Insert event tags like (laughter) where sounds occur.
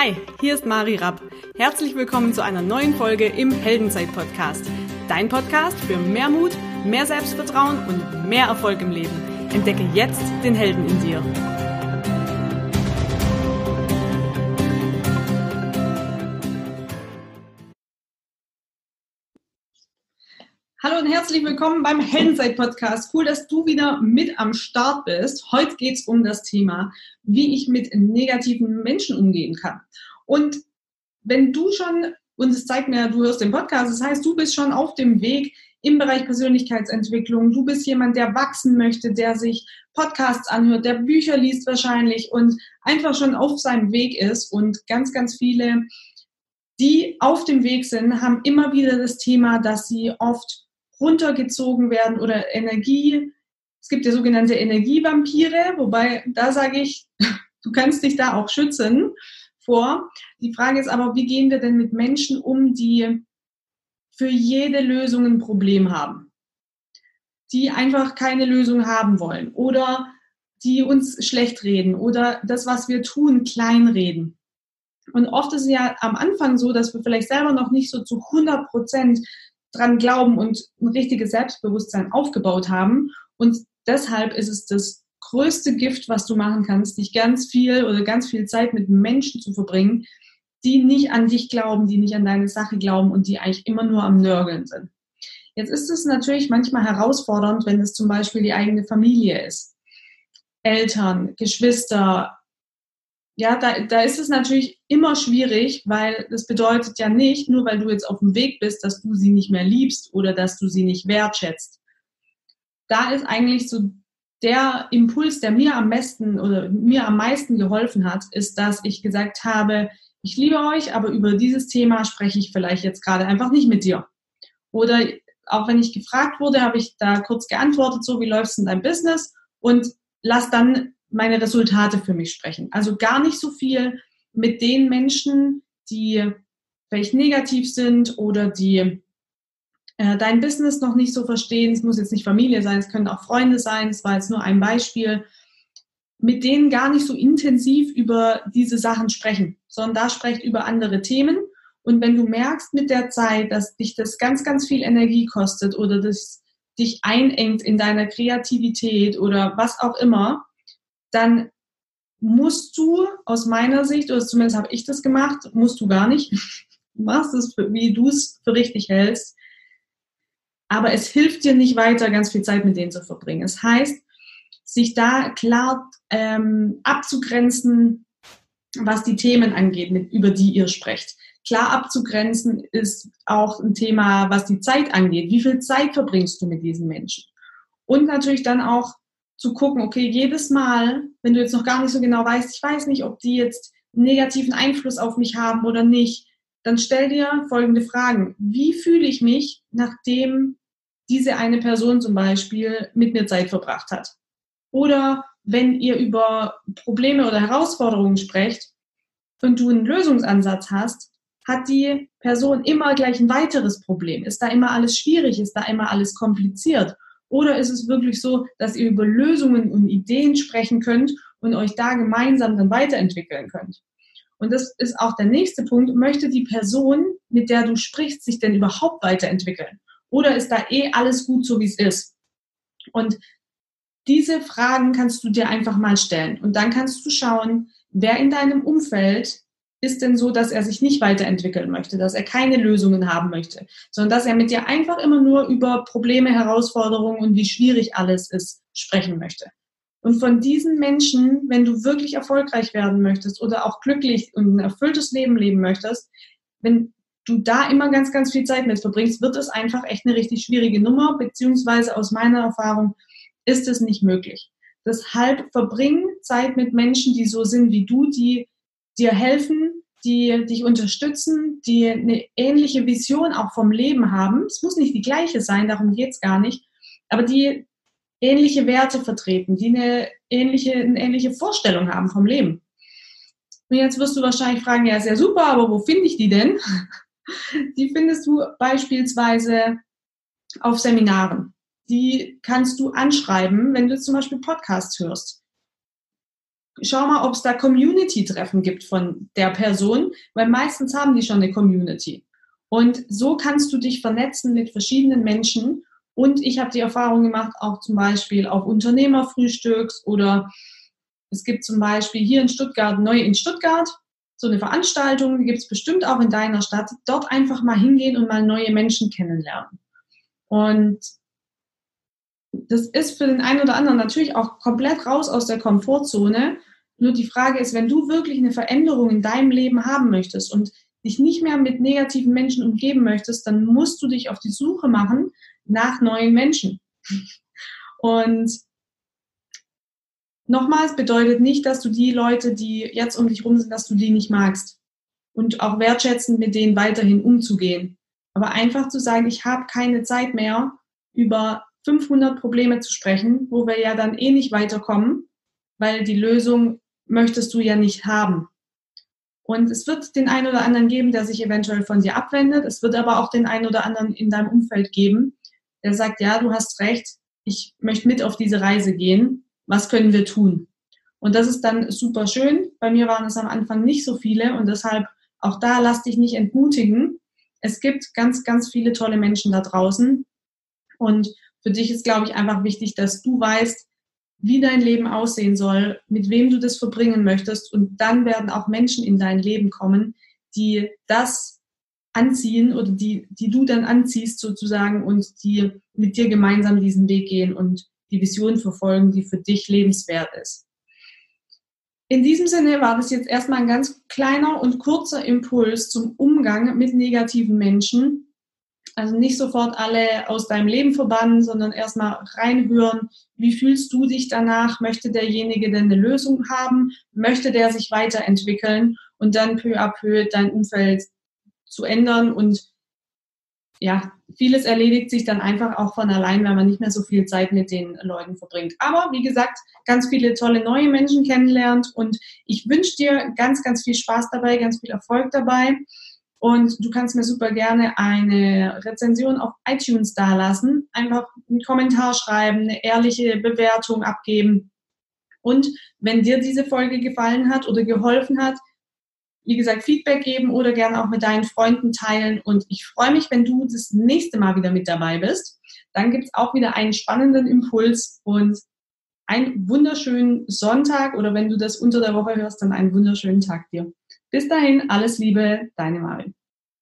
Hi, hier ist Mari Rapp. Herzlich willkommen zu einer neuen Folge im Heldenzeit-Podcast. Dein Podcast für mehr Mut, mehr Selbstvertrauen und mehr Erfolg im Leben. Entdecke jetzt den Helden in dir. Hallo und herzlich willkommen beim Heldenzeit-Podcast. Cool, dass du wieder mit am Start bist. Heute geht es um das Thema, wie ich mit negativen Menschen umgehen kann. Und wenn du schon, und es zeigt mir, du hörst den Podcast, das heißt, du bist schon auf dem Weg im Bereich Persönlichkeitsentwicklung. Du bist jemand, der wachsen möchte, der sich Podcasts anhört, der Bücher liest wahrscheinlich und einfach schon auf seinem Weg ist. Und ganz, ganz viele, die auf dem Weg sind, haben immer wieder das Thema, dass sie oft runtergezogen werden oder Energie. Es gibt ja sogenannte Energievampire, wobei da sage ich, (laughs) du kannst dich da auch schützen vor. Die Frage ist aber, wie gehen wir denn mit Menschen um, die für jede Lösung ein Problem haben? Die einfach keine Lösung haben wollen oder die uns schlecht reden oder das, was wir tun, kleinreden. Und oft ist es ja am Anfang so, dass wir vielleicht selber noch nicht so zu 100 Prozent dran glauben und ein richtiges Selbstbewusstsein aufgebaut haben. Und deshalb ist es das größte Gift, was du machen kannst, dich ganz viel oder ganz viel Zeit mit Menschen zu verbringen, die nicht an dich glauben, die nicht an deine Sache glauben und die eigentlich immer nur am Nörgeln sind. Jetzt ist es natürlich manchmal herausfordernd, wenn es zum Beispiel die eigene Familie ist. Eltern, Geschwister, ja, da, da ist es natürlich immer schwierig, weil das bedeutet ja nicht, nur weil du jetzt auf dem Weg bist, dass du sie nicht mehr liebst oder dass du sie nicht wertschätzt. Da ist eigentlich so der Impuls, der mir am besten oder mir am meisten geholfen hat, ist, dass ich gesagt habe, ich liebe euch, aber über dieses Thema spreche ich vielleicht jetzt gerade einfach nicht mit dir. Oder auch wenn ich gefragt wurde, habe ich da kurz geantwortet, so wie läuft es in deinem Business und lass dann meine Resultate für mich sprechen. Also gar nicht so viel mit den Menschen, die vielleicht negativ sind oder die äh, dein Business noch nicht so verstehen. Es muss jetzt nicht Familie sein, es können auch Freunde sein. Es war jetzt nur ein Beispiel. Mit denen gar nicht so intensiv über diese Sachen sprechen, sondern da sprecht über andere Themen. Und wenn du merkst mit der Zeit, dass dich das ganz, ganz viel Energie kostet oder das dich einengt in deiner Kreativität oder was auch immer, dann musst du aus meiner Sicht, oder zumindest habe ich das gemacht, musst du gar nicht, du machst es, wie du es für richtig hältst, aber es hilft dir nicht weiter, ganz viel Zeit mit denen zu verbringen. Es heißt, sich da klar ähm, abzugrenzen, was die Themen angeht, mit, über die ihr sprecht. Klar abzugrenzen ist auch ein Thema, was die Zeit angeht. Wie viel Zeit verbringst du mit diesen Menschen? Und natürlich dann auch zu gucken, okay, jedes Mal, wenn du jetzt noch gar nicht so genau weißt, ich weiß nicht, ob die jetzt negativen Einfluss auf mich haben oder nicht, dann stell dir folgende Fragen. Wie fühle ich mich, nachdem diese eine Person zum Beispiel mit mir Zeit verbracht hat? Oder wenn ihr über Probleme oder Herausforderungen sprecht und du einen Lösungsansatz hast, hat die Person immer gleich ein weiteres Problem? Ist da immer alles schwierig? Ist da immer alles kompliziert? Oder ist es wirklich so, dass ihr über Lösungen und Ideen sprechen könnt und euch da gemeinsam dann weiterentwickeln könnt? Und das ist auch der nächste Punkt. Möchte die Person, mit der du sprichst, sich denn überhaupt weiterentwickeln? Oder ist da eh alles gut so, wie es ist? Und diese Fragen kannst du dir einfach mal stellen. Und dann kannst du schauen, wer in deinem Umfeld ist denn so, dass er sich nicht weiterentwickeln möchte, dass er keine Lösungen haben möchte, sondern dass er mit dir einfach immer nur über Probleme, Herausforderungen und wie schwierig alles ist sprechen möchte. Und von diesen Menschen, wenn du wirklich erfolgreich werden möchtest oder auch glücklich und ein erfülltes Leben leben möchtest, wenn du da immer ganz, ganz viel Zeit mit verbringst, wird es einfach echt eine richtig schwierige Nummer, beziehungsweise aus meiner Erfahrung ist es nicht möglich. Deshalb verbring Zeit mit Menschen, die so sind wie du, die dir helfen, die dich unterstützen, die eine ähnliche Vision auch vom Leben haben. Es muss nicht die gleiche sein, darum geht es gar nicht, aber die ähnliche Werte vertreten, die eine ähnliche, eine ähnliche Vorstellung haben vom Leben. Und jetzt wirst du wahrscheinlich fragen, ja, ja super, aber wo finde ich die denn? (laughs) Die findest du beispielsweise auf Seminaren. Die kannst du anschreiben, wenn du zum Beispiel Podcasts hörst schau mal, ob es da Community-Treffen gibt von der Person, weil meistens haben die schon eine Community. Und so kannst du dich vernetzen mit verschiedenen Menschen. Und ich habe die Erfahrung gemacht, auch zum Beispiel auf Unternehmerfrühstücks oder es gibt zum Beispiel hier in Stuttgart, neu in Stuttgart, so eine Veranstaltung, die gibt es bestimmt auch in deiner Stadt. Dort einfach mal hingehen und mal neue Menschen kennenlernen. Und das ist für den einen oder anderen natürlich auch komplett raus aus der Komfortzone. Nur die Frage ist, wenn du wirklich eine Veränderung in deinem Leben haben möchtest und dich nicht mehr mit negativen Menschen umgeben möchtest, dann musst du dich auf die Suche machen nach neuen Menschen. Und nochmals bedeutet nicht, dass du die Leute, die jetzt um dich rum sind, dass du die nicht magst. Und auch wertschätzend mit denen weiterhin umzugehen. Aber einfach zu sagen, ich habe keine Zeit mehr, über 500 Probleme zu sprechen, wo wir ja dann eh nicht weiterkommen, weil die Lösung möchtest du ja nicht haben. Und es wird den einen oder anderen geben, der sich eventuell von dir abwendet. Es wird aber auch den einen oder anderen in deinem Umfeld geben, der sagt, ja, du hast recht, ich möchte mit auf diese Reise gehen. Was können wir tun? Und das ist dann super schön. Bei mir waren es am Anfang nicht so viele und deshalb auch da lass dich nicht entmutigen. Es gibt ganz, ganz viele tolle Menschen da draußen. Und für dich ist, glaube ich, einfach wichtig, dass du weißt, wie dein Leben aussehen soll, mit wem du das verbringen möchtest. Und dann werden auch Menschen in dein Leben kommen, die das anziehen oder die, die du dann anziehst sozusagen und die mit dir gemeinsam diesen Weg gehen und die Vision verfolgen, die für dich lebenswert ist. In diesem Sinne war das jetzt erstmal ein ganz kleiner und kurzer Impuls zum Umgang mit negativen Menschen. Also nicht sofort alle aus deinem Leben verbannen, sondern erstmal reinhören, wie fühlst du dich danach? Möchte derjenige denn eine Lösung haben? Möchte der sich weiterentwickeln? Und dann peu à peu dein Umfeld zu ändern und ja, vieles erledigt sich dann einfach auch von allein, weil man nicht mehr so viel Zeit mit den Leuten verbringt. Aber wie gesagt, ganz viele tolle neue Menschen kennenlernt und ich wünsche dir ganz, ganz viel Spaß dabei, ganz viel Erfolg dabei. Und du kannst mir super gerne eine Rezension auf iTunes dalassen. Einfach einen Kommentar schreiben, eine ehrliche Bewertung abgeben. Und wenn dir diese Folge gefallen hat oder geholfen hat, wie gesagt, Feedback geben oder gerne auch mit deinen Freunden teilen. Und ich freue mich, wenn du das nächste Mal wieder mit dabei bist. Dann gibt es auch wieder einen spannenden Impuls und einen wunderschönen Sonntag oder wenn du das unter der Woche hörst, dann einen wunderschönen Tag dir. Bis dahin, alles Liebe, deine Marin.